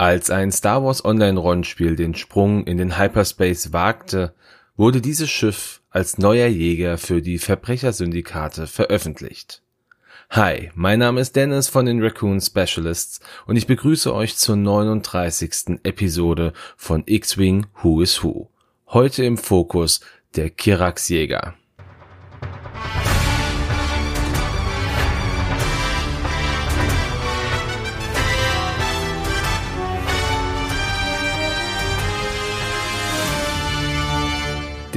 Als ein Star Wars Online-Rollenspiel den Sprung in den Hyperspace wagte, wurde dieses Schiff als neuer Jäger für die Verbrechersyndikate veröffentlicht. Hi, mein Name ist Dennis von den Raccoon Specialists und ich begrüße euch zur 39. Episode von X-Wing Who is Who. Heute im Fokus der Kirax Jäger.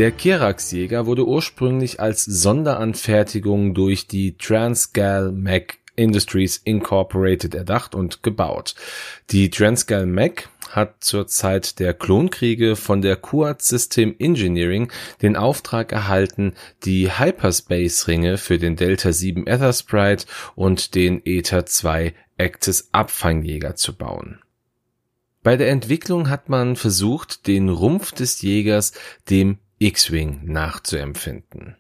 Der Kirax-Jäger wurde ursprünglich als Sonderanfertigung durch die Transgal Mac Industries Incorporated erdacht und gebaut. Die Transgal Mac hat zur Zeit der Klonkriege von der Kuat System Engineering den Auftrag erhalten, die Hyperspace-Ringe für den Delta 7 Ether Sprite und den Ether 2 Actis Abfangjäger zu bauen. Bei der Entwicklung hat man versucht, den Rumpf des Jägers dem X-Wing nachzuempfinden.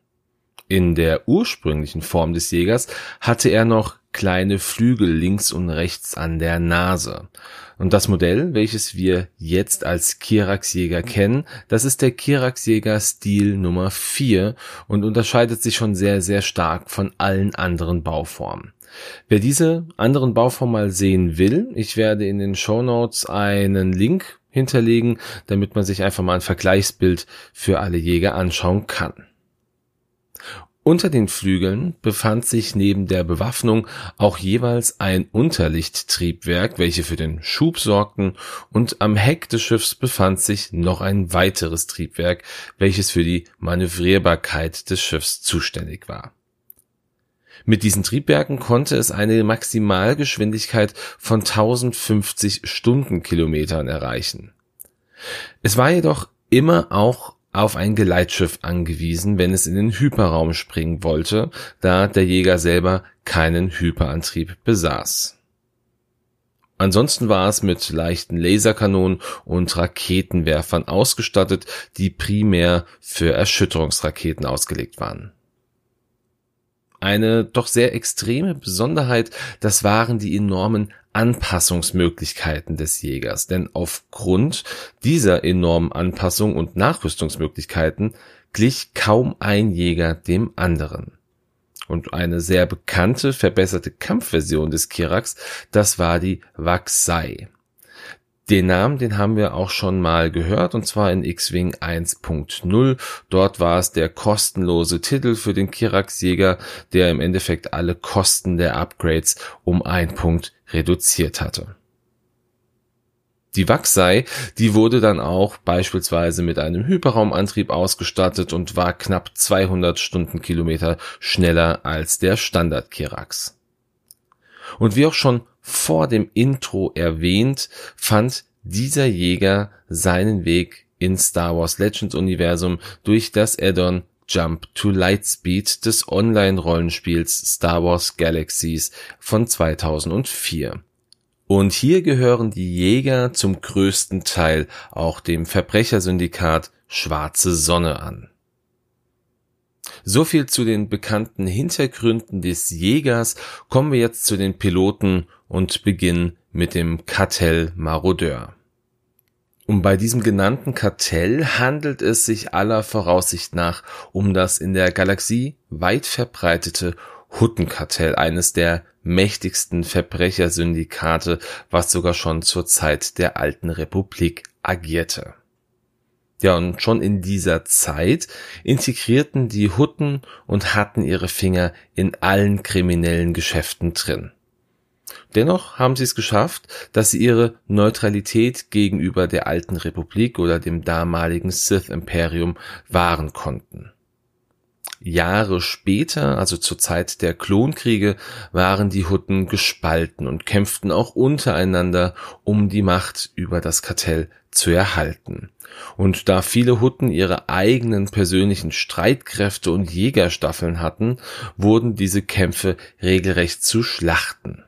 In der ursprünglichen Form des Jägers hatte er noch kleine Flügel links und rechts an der Nase. Und das Modell, welches wir jetzt als Kirax-Jäger kennen, das ist der Kirax-Jäger Stil Nummer 4 und unterscheidet sich schon sehr, sehr stark von allen anderen Bauformen. Wer diese anderen Bauformen mal sehen will, ich werde in den Show Notes einen Link hinterlegen, damit man sich einfach mal ein Vergleichsbild für alle Jäger anschauen kann. Unter den Flügeln befand sich neben der Bewaffnung auch jeweils ein Unterlichttriebwerk, welche für den Schub sorgten, und am Heck des Schiffs befand sich noch ein weiteres Triebwerk, welches für die Manövrierbarkeit des Schiffs zuständig war. Mit diesen Triebwerken konnte es eine Maximalgeschwindigkeit von 1050 Stundenkilometern erreichen. Es war jedoch immer auch auf ein Geleitschiff angewiesen, wenn es in den Hyperraum springen wollte, da der Jäger selber keinen Hyperantrieb besaß. Ansonsten war es mit leichten Laserkanonen und Raketenwerfern ausgestattet, die primär für Erschütterungsraketen ausgelegt waren. Eine doch sehr extreme Besonderheit, das waren die enormen Anpassungsmöglichkeiten des Jägers. Denn aufgrund dieser enormen Anpassung und Nachrüstungsmöglichkeiten glich kaum ein Jäger dem anderen. Und eine sehr bekannte, verbesserte Kampfversion des Kirax, das war die Waxai. Den Namen, den haben wir auch schon mal gehört, und zwar in X-Wing 1.0. Dort war es der kostenlose Titel für den Kirax-Jäger, der im Endeffekt alle Kosten der Upgrades um ein Punkt reduziert hatte. Die Wachsei, die wurde dann auch beispielsweise mit einem Hyperraumantrieb ausgestattet und war knapp 200 Stundenkilometer schneller als der Standard Kirax. Und wie auch schon vor dem Intro erwähnt, fand dieser Jäger seinen Weg ins Star Wars Legends Universum durch das Addon Jump to Lightspeed des Online-Rollenspiels Star Wars Galaxies von 2004. Und hier gehören die Jäger zum größten Teil auch dem Verbrechersyndikat Schwarze Sonne an. So viel zu den bekannten Hintergründen des Jägers. Kommen wir jetzt zu den Piloten und beginnen mit dem Kartell Marodeur. Und bei diesem genannten Kartell handelt es sich aller Voraussicht nach um das in der Galaxie weit verbreitete Huttenkartell, eines der mächtigsten Verbrechersyndikate, was sogar schon zur Zeit der alten Republik agierte. Ja, und schon in dieser Zeit integrierten die Hutten und hatten ihre Finger in allen kriminellen Geschäften drin. Dennoch haben sie es geschafft, dass sie ihre Neutralität gegenüber der alten Republik oder dem damaligen Sith Imperium wahren konnten. Jahre später, also zur Zeit der Klonkriege, waren die Hutten gespalten und kämpften auch untereinander, um die Macht über das Kartell zu erhalten. Und da viele Hutten ihre eigenen persönlichen Streitkräfte und Jägerstaffeln hatten, wurden diese Kämpfe regelrecht zu Schlachten.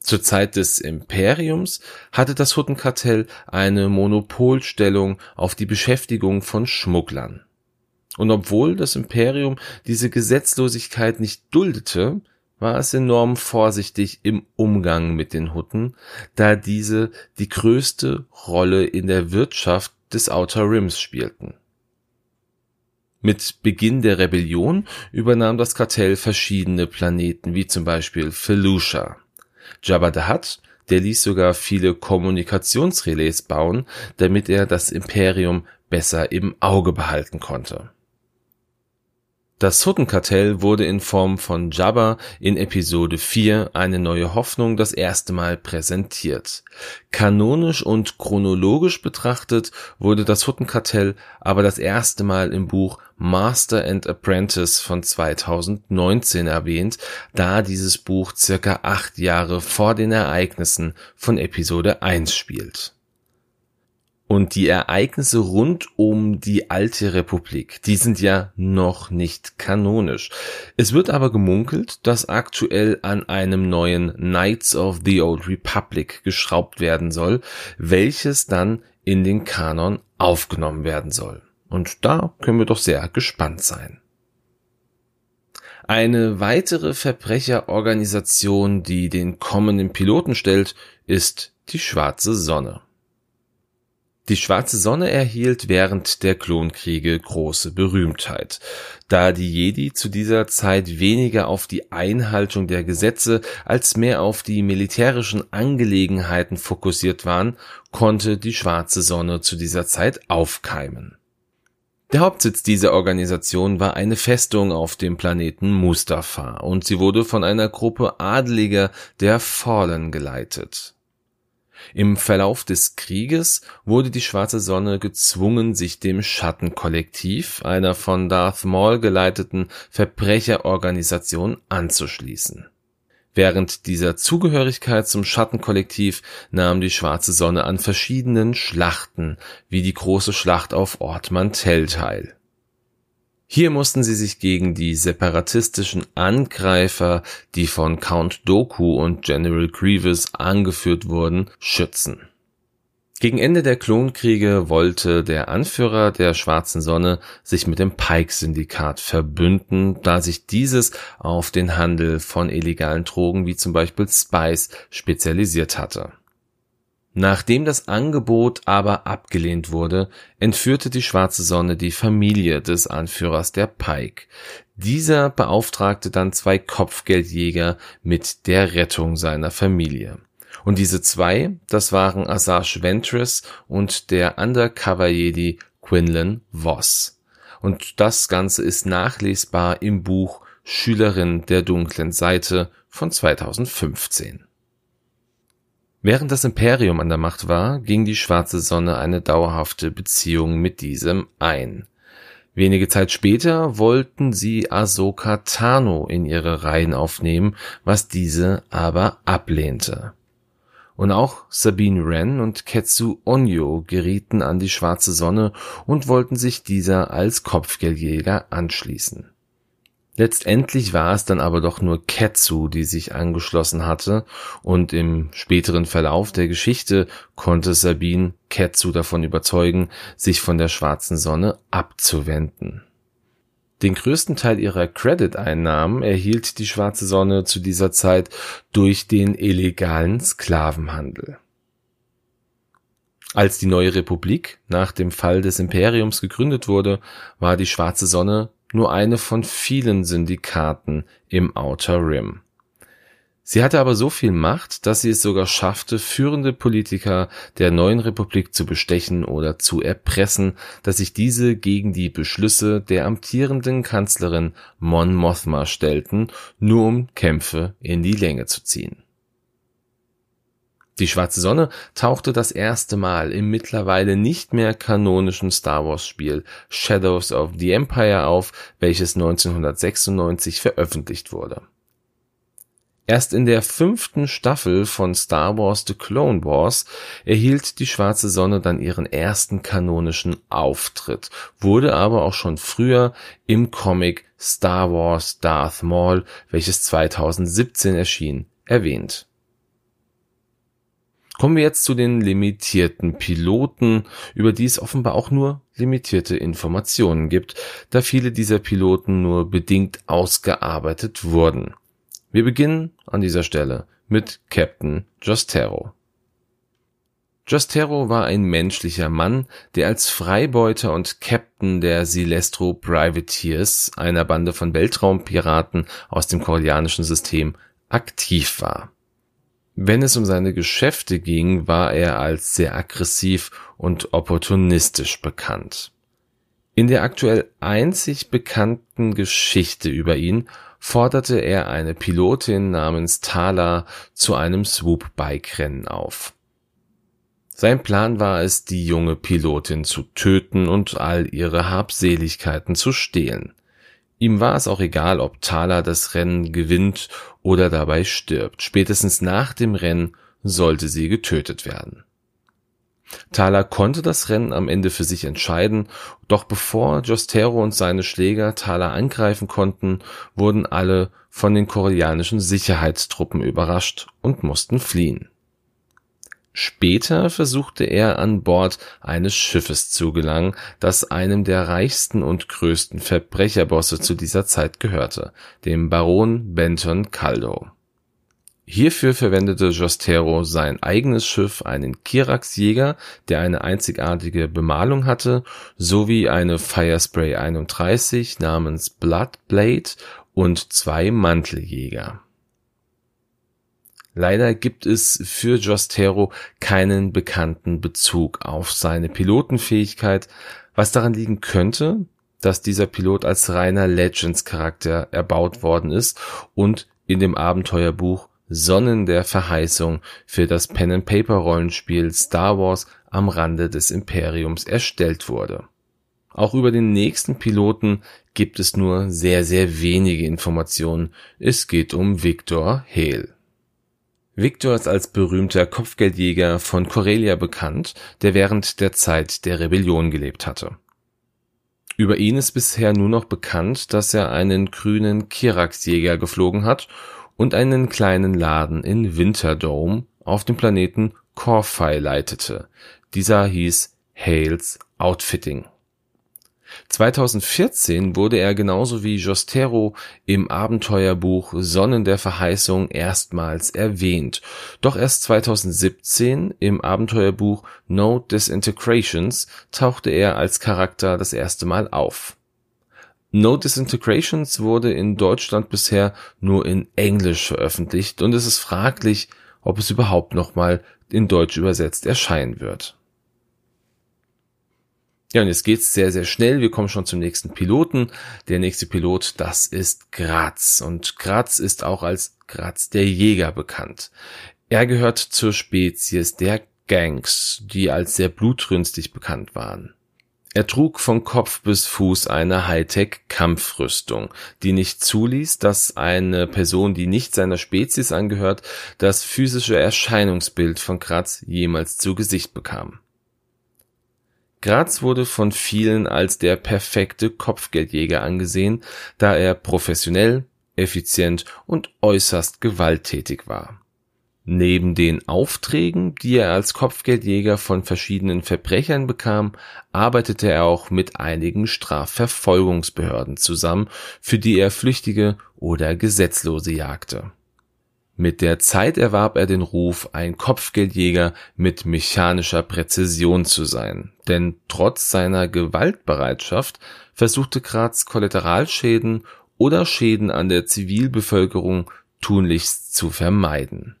Zur Zeit des Imperiums hatte das Huttenkartell eine Monopolstellung auf die Beschäftigung von Schmugglern. Und obwohl das Imperium diese Gesetzlosigkeit nicht duldete, war es enorm vorsichtig im Umgang mit den Hutten, da diese die größte Rolle in der Wirtschaft des Outer Rims spielten. Mit Beginn der Rebellion übernahm das Kartell verschiedene Planeten, wie zum Beispiel Felucia. Jabba the Hutt, der ließ sogar viele Kommunikationsrelais bauen, damit er das Imperium besser im Auge behalten konnte. Das Huttenkartell wurde in Form von Jabba in Episode 4 eine neue Hoffnung das erste Mal präsentiert. Kanonisch und chronologisch betrachtet wurde das Huttenkartell aber das erste Mal im Buch Master and Apprentice von 2019 erwähnt, da dieses Buch circa acht Jahre vor den Ereignissen von Episode 1 spielt. Und die Ereignisse rund um die alte Republik, die sind ja noch nicht kanonisch. Es wird aber gemunkelt, dass aktuell an einem neuen Knights of the Old Republic geschraubt werden soll, welches dann in den Kanon aufgenommen werden soll. Und da können wir doch sehr gespannt sein. Eine weitere Verbrecherorganisation, die den kommenden Piloten stellt, ist die Schwarze Sonne. Die Schwarze Sonne erhielt während der Klonkriege große Berühmtheit, da die Jedi zu dieser Zeit weniger auf die Einhaltung der Gesetze als mehr auf die militärischen Angelegenheiten fokussiert waren, konnte die Schwarze Sonne zu dieser Zeit aufkeimen. Der Hauptsitz dieser Organisation war eine Festung auf dem Planeten Mustafa und sie wurde von einer Gruppe Adeliger der Fallen geleitet. Im Verlauf des Krieges wurde die Schwarze Sonne gezwungen, sich dem Schattenkollektiv, einer von Darth Maul geleiteten Verbrecherorganisation, anzuschließen. Während dieser Zugehörigkeit zum Schattenkollektiv nahm die Schwarze Sonne an verschiedenen Schlachten, wie die große Schlacht auf Ort Mantell teil hier mussten sie sich gegen die separatistischen Angreifer, die von Count Doku und General Grievous angeführt wurden, schützen. Gegen Ende der Klonkriege wollte der Anführer der Schwarzen Sonne sich mit dem Pike-Syndikat verbünden, da sich dieses auf den Handel von illegalen Drogen wie zum Beispiel Spice spezialisiert hatte. Nachdem das Angebot aber abgelehnt wurde, entführte die Schwarze Sonne die Familie des Anführers der Pike. Dieser beauftragte dann zwei Kopfgeldjäger mit der Rettung seiner Familie. Und diese zwei, das waren Asajj Ventress und der Undercover Jedi Quinlan Voss. Und das Ganze ist nachlesbar im Buch Schülerin der dunklen Seite von 2015. Während das Imperium an der Macht war, ging die Schwarze Sonne eine dauerhafte Beziehung mit diesem ein. Wenige Zeit später wollten sie Ahsoka Tano in ihre Reihen aufnehmen, was diese aber ablehnte. Und auch Sabine Wren und Ketsu Onyo gerieten an die Schwarze Sonne und wollten sich dieser als Kopfgeldjäger anschließen. Letztendlich war es dann aber doch nur Ketsu, die sich angeschlossen hatte, und im späteren Verlauf der Geschichte konnte Sabine Ketsu davon überzeugen, sich von der schwarzen Sonne abzuwenden. Den größten Teil ihrer Credit-Einnahmen erhielt die Schwarze Sonne zu dieser Zeit durch den illegalen Sklavenhandel. Als die neue Republik nach dem Fall des Imperiums gegründet wurde, war die Schwarze Sonne nur eine von vielen Syndikaten im Outer Rim. Sie hatte aber so viel Macht, dass sie es sogar schaffte, führende Politiker der neuen Republik zu bestechen oder zu erpressen, dass sich diese gegen die Beschlüsse der amtierenden Kanzlerin Mon Mothma stellten, nur um Kämpfe in die Länge zu ziehen. Die Schwarze Sonne tauchte das erste Mal im mittlerweile nicht mehr kanonischen Star Wars Spiel Shadows of the Empire auf, welches 1996 veröffentlicht wurde. Erst in der fünften Staffel von Star Wars The Clone Wars erhielt die Schwarze Sonne dann ihren ersten kanonischen Auftritt, wurde aber auch schon früher im Comic Star Wars Darth Maul, welches 2017 erschien, erwähnt. Kommen wir jetzt zu den limitierten Piloten, über die es offenbar auch nur limitierte Informationen gibt, da viele dieser Piloten nur bedingt ausgearbeitet wurden. Wir beginnen an dieser Stelle mit Captain Jostero. Jostero war ein menschlicher Mann, der als Freibeuter und Captain der Silestro Privateers, einer Bande von Weltraumpiraten aus dem koreanischen System, aktiv war. Wenn es um seine Geschäfte ging, war er als sehr aggressiv und opportunistisch bekannt. In der aktuell einzig bekannten Geschichte über ihn forderte er eine Pilotin namens Thala zu einem Swoop-Bike-Rennen auf. Sein Plan war es, die junge Pilotin zu töten und all ihre Habseligkeiten zu stehlen. Ihm war es auch egal, ob Thala das Rennen gewinnt oder dabei stirbt. Spätestens nach dem Rennen sollte sie getötet werden. Thala konnte das Rennen am Ende für sich entscheiden, doch bevor Jostero und seine Schläger Thala angreifen konnten, wurden alle von den koreanischen Sicherheitstruppen überrascht und mussten fliehen. Später versuchte er an Bord eines Schiffes zu gelangen, das einem der reichsten und größten Verbrecherbosse zu dieser Zeit gehörte, dem Baron Benton Caldo. Hierfür verwendete Jostero sein eigenes Schiff, einen Kirax-Jäger, der eine einzigartige Bemalung hatte, sowie eine Firespray 31 namens Bloodblade und zwei Manteljäger Leider gibt es für Jostero keinen bekannten Bezug auf seine Pilotenfähigkeit, was daran liegen könnte, dass dieser Pilot als reiner Legends-Charakter erbaut worden ist und in dem Abenteuerbuch Sonnen der Verheißung für das Pen-and-Paper-Rollenspiel Star Wars am Rande des Imperiums erstellt wurde. Auch über den nächsten Piloten gibt es nur sehr, sehr wenige Informationen. Es geht um Victor Hale. Victor ist als berühmter Kopfgeldjäger von Corelia bekannt, der während der Zeit der Rebellion gelebt hatte. Über ihn ist bisher nur noch bekannt, dass er einen grünen Kirax-Jäger geflogen hat und einen kleinen Laden in Winterdome auf dem Planeten Corfai leitete. Dieser hieß Hales Outfitting 2014 wurde er genauso wie Jostero im Abenteuerbuch Sonnen der Verheißung erstmals erwähnt, doch erst 2017 im Abenteuerbuch No Disintegrations tauchte er als Charakter das erste Mal auf. No Disintegrations wurde in Deutschland bisher nur in Englisch veröffentlicht und es ist fraglich, ob es überhaupt nochmal in Deutsch übersetzt erscheinen wird ja, und jetzt geht's sehr, sehr schnell. Wir kommen schon zum nächsten Piloten. Der nächste Pilot, das ist Graz. Und Graz ist auch als Graz der Jäger bekannt. Er gehört zur Spezies der Gangs, die als sehr blutrünstig bekannt waren. Er trug von Kopf bis Fuß eine Hightech-Kampfrüstung, die nicht zuließ, dass eine Person, die nicht seiner Spezies angehört, das physische Erscheinungsbild von Graz jemals zu Gesicht bekam. Graz wurde von vielen als der perfekte Kopfgeldjäger angesehen, da er professionell, effizient und äußerst gewalttätig war. Neben den Aufträgen, die er als Kopfgeldjäger von verschiedenen Verbrechern bekam, arbeitete er auch mit einigen Strafverfolgungsbehörden zusammen, für die er Flüchtige oder Gesetzlose jagte mit der Zeit erwarb er den Ruf, ein Kopfgeldjäger mit mechanischer Präzision zu sein, denn trotz seiner Gewaltbereitschaft versuchte Graz Kollateralschäden oder Schäden an der Zivilbevölkerung tunlichst zu vermeiden.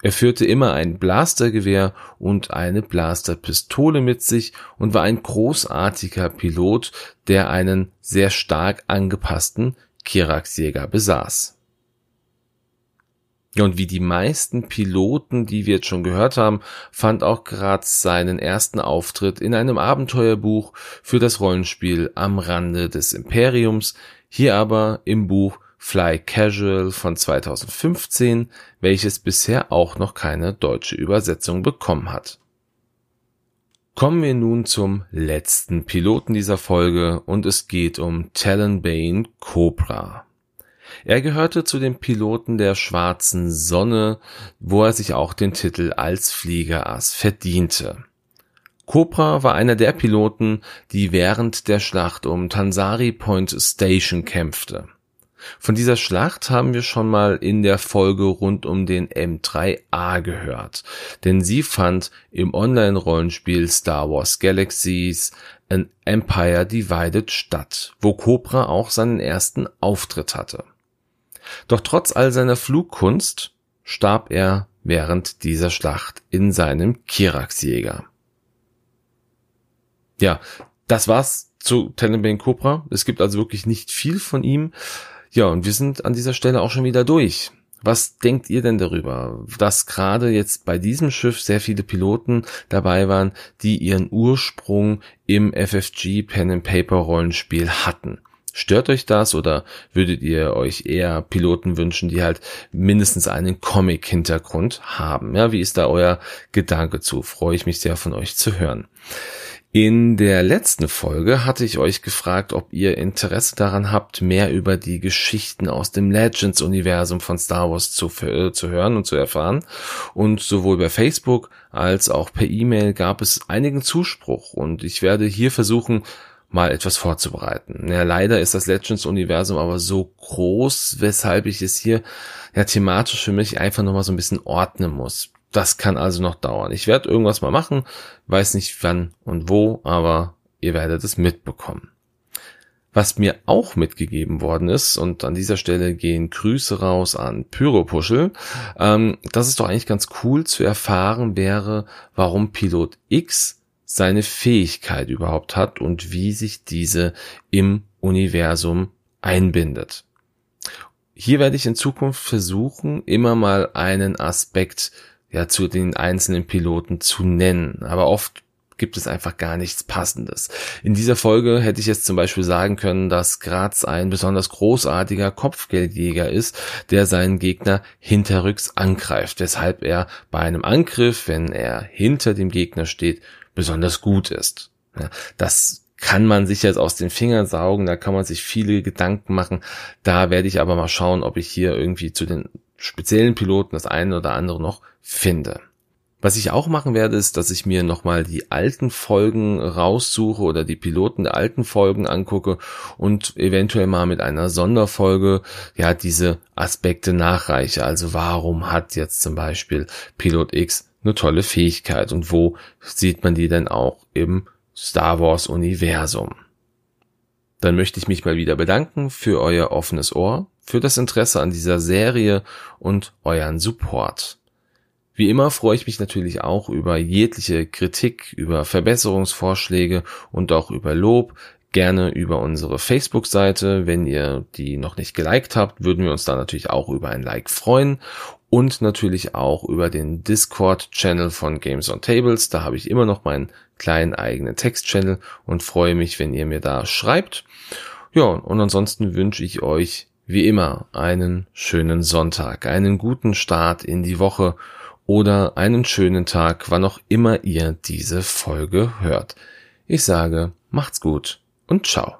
Er führte immer ein Blastergewehr und eine Blasterpistole mit sich und war ein großartiger Pilot, der einen sehr stark angepassten Kirax-Jäger besaß. Und wie die meisten Piloten, die wir jetzt schon gehört haben, fand auch Graz seinen ersten Auftritt in einem Abenteuerbuch für das Rollenspiel am Rande des Imperiums, hier aber im Buch Fly Casual von 2015, welches bisher auch noch keine deutsche Übersetzung bekommen hat. Kommen wir nun zum letzten Piloten dieser Folge und es geht um Talonbane Cobra. Er gehörte zu den Piloten der Schwarzen Sonne, wo er sich auch den Titel als Fliegerass verdiente. Cobra war einer der Piloten, die während der Schlacht um Tansari Point Station kämpfte. Von dieser Schlacht haben wir schon mal in der Folge rund um den M3A gehört, denn sie fand im Online-Rollenspiel Star Wars Galaxies an Empire Divided statt, wo Cobra auch seinen ersten Auftritt hatte. Doch trotz all seiner Flugkunst starb er während dieser Schlacht in seinem Kirax-Jäger. Ja, das war's zu Tenenbaum Cobra. Es gibt also wirklich nicht viel von ihm. Ja, und wir sind an dieser Stelle auch schon wieder durch. Was denkt ihr denn darüber, dass gerade jetzt bei diesem Schiff sehr viele Piloten dabei waren, die ihren Ursprung im FFG Pen and Paper Rollenspiel hatten? Stört euch das oder würdet ihr euch eher Piloten wünschen, die halt mindestens einen Comic-Hintergrund haben? Ja, wie ist da euer Gedanke zu? Freue ich mich sehr von euch zu hören. In der letzten Folge hatte ich euch gefragt, ob ihr Interesse daran habt, mehr über die Geschichten aus dem Legends-Universum von Star Wars zu, äh, zu hören und zu erfahren. Und sowohl bei Facebook als auch per E-Mail gab es einigen Zuspruch und ich werde hier versuchen, mal etwas vorzubereiten. Ja, leider ist das Legends-Universum aber so groß, weshalb ich es hier ja thematisch für mich einfach nochmal so ein bisschen ordnen muss. Das kann also noch dauern. Ich werde irgendwas mal machen, weiß nicht wann und wo, aber ihr werdet es mitbekommen. Was mir auch mitgegeben worden ist, und an dieser Stelle gehen Grüße raus an Pyropuschel, ähm, das ist doch eigentlich ganz cool zu erfahren wäre, warum Pilot X seine Fähigkeit überhaupt hat und wie sich diese im Universum einbindet. Hier werde ich in Zukunft versuchen, immer mal einen Aspekt ja zu den einzelnen Piloten zu nennen. Aber oft gibt es einfach gar nichts Passendes. In dieser Folge hätte ich jetzt zum Beispiel sagen können, dass Graz ein besonders großartiger Kopfgeldjäger ist, der seinen Gegner hinterrücks angreift, weshalb er bei einem Angriff, wenn er hinter dem Gegner steht, besonders gut ist. Ja, das kann man sich jetzt aus den Fingern saugen, da kann man sich viele Gedanken machen. Da werde ich aber mal schauen, ob ich hier irgendwie zu den speziellen Piloten das eine oder andere noch finde. Was ich auch machen werde, ist, dass ich mir nochmal die alten Folgen raussuche oder die Piloten der alten Folgen angucke und eventuell mal mit einer Sonderfolge ja diese Aspekte nachreiche. Also warum hat jetzt zum Beispiel Pilot X eine tolle Fähigkeit und wo sieht man die denn auch im Star Wars Universum? Dann möchte ich mich mal wieder bedanken für euer offenes Ohr für das Interesse an dieser Serie und euren Support. Wie immer freue ich mich natürlich auch über jegliche Kritik, über Verbesserungsvorschläge und auch über Lob. Gerne über unsere Facebook-Seite. Wenn ihr die noch nicht geliked habt, würden wir uns da natürlich auch über ein Like freuen. Und natürlich auch über den Discord-Channel von Games on Tables. Da habe ich immer noch meinen kleinen eigenen Text-Channel und freue mich, wenn ihr mir da schreibt. Ja, und ansonsten wünsche ich euch wie immer einen schönen Sonntag, einen guten Start in die Woche oder einen schönen Tag, wann auch immer ihr diese Folge hört. Ich sage, macht's gut und ciao.